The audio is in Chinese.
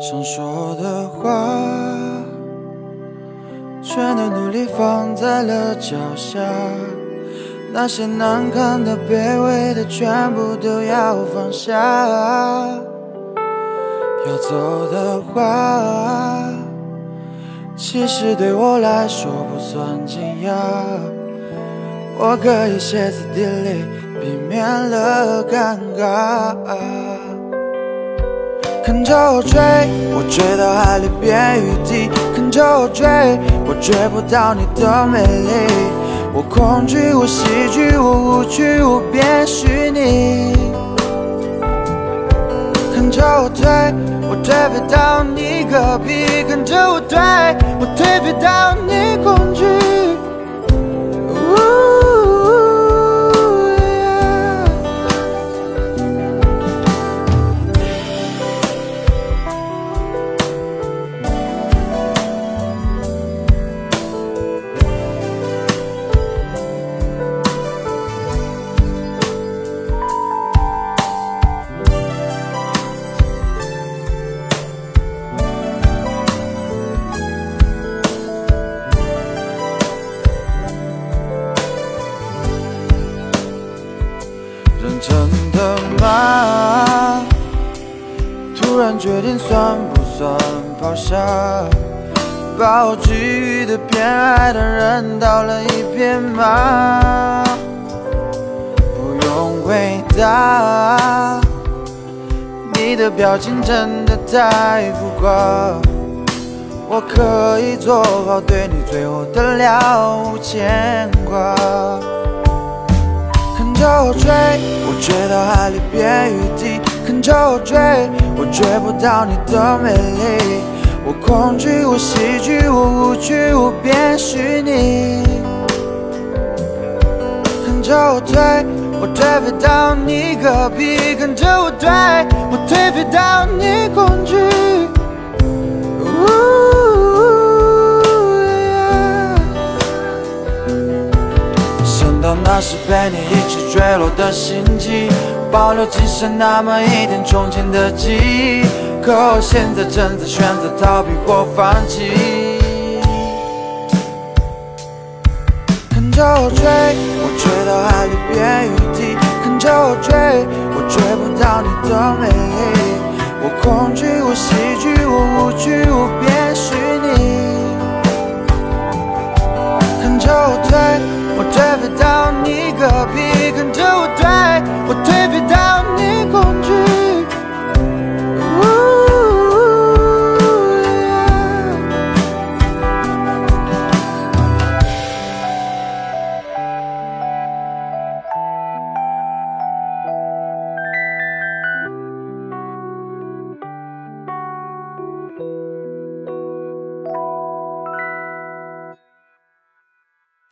想说的话全都努力放在了脚下那些难堪的卑微的全部都要放下要走的话其实对我来说不算惊讶我可以歇斯底里避免了尴尬看着我追，我追到海里变雨滴；看着我追，我追不到你的美丽。我恐惧，我喜剧，我无趣，我变虚拟。看着我推，我推飞到你隔壁；看着我推，我推飞到你决定算不算抛下？把我给予的偏爱的人倒了一遍吗？不用回答，你的表情真的太浮夸。我可以做好对你最后的了无牵挂。看着我追，我追到海里变雨滴；看着我追，我追不到你的美丽。我恐惧，我喜剧，我无趣，我变虚拟。看着我退，我退飞到你隔壁；看着我退，我退飞到你恐惧。那时被你一起坠落的心机，保留仅剩那么一点从前的记忆。可我现在正在选择逃避或放弃。看着我追，我追到海里变雨滴；看着我追，我追不到你的美。我恐惧，我喜剧，我无趣，我变虚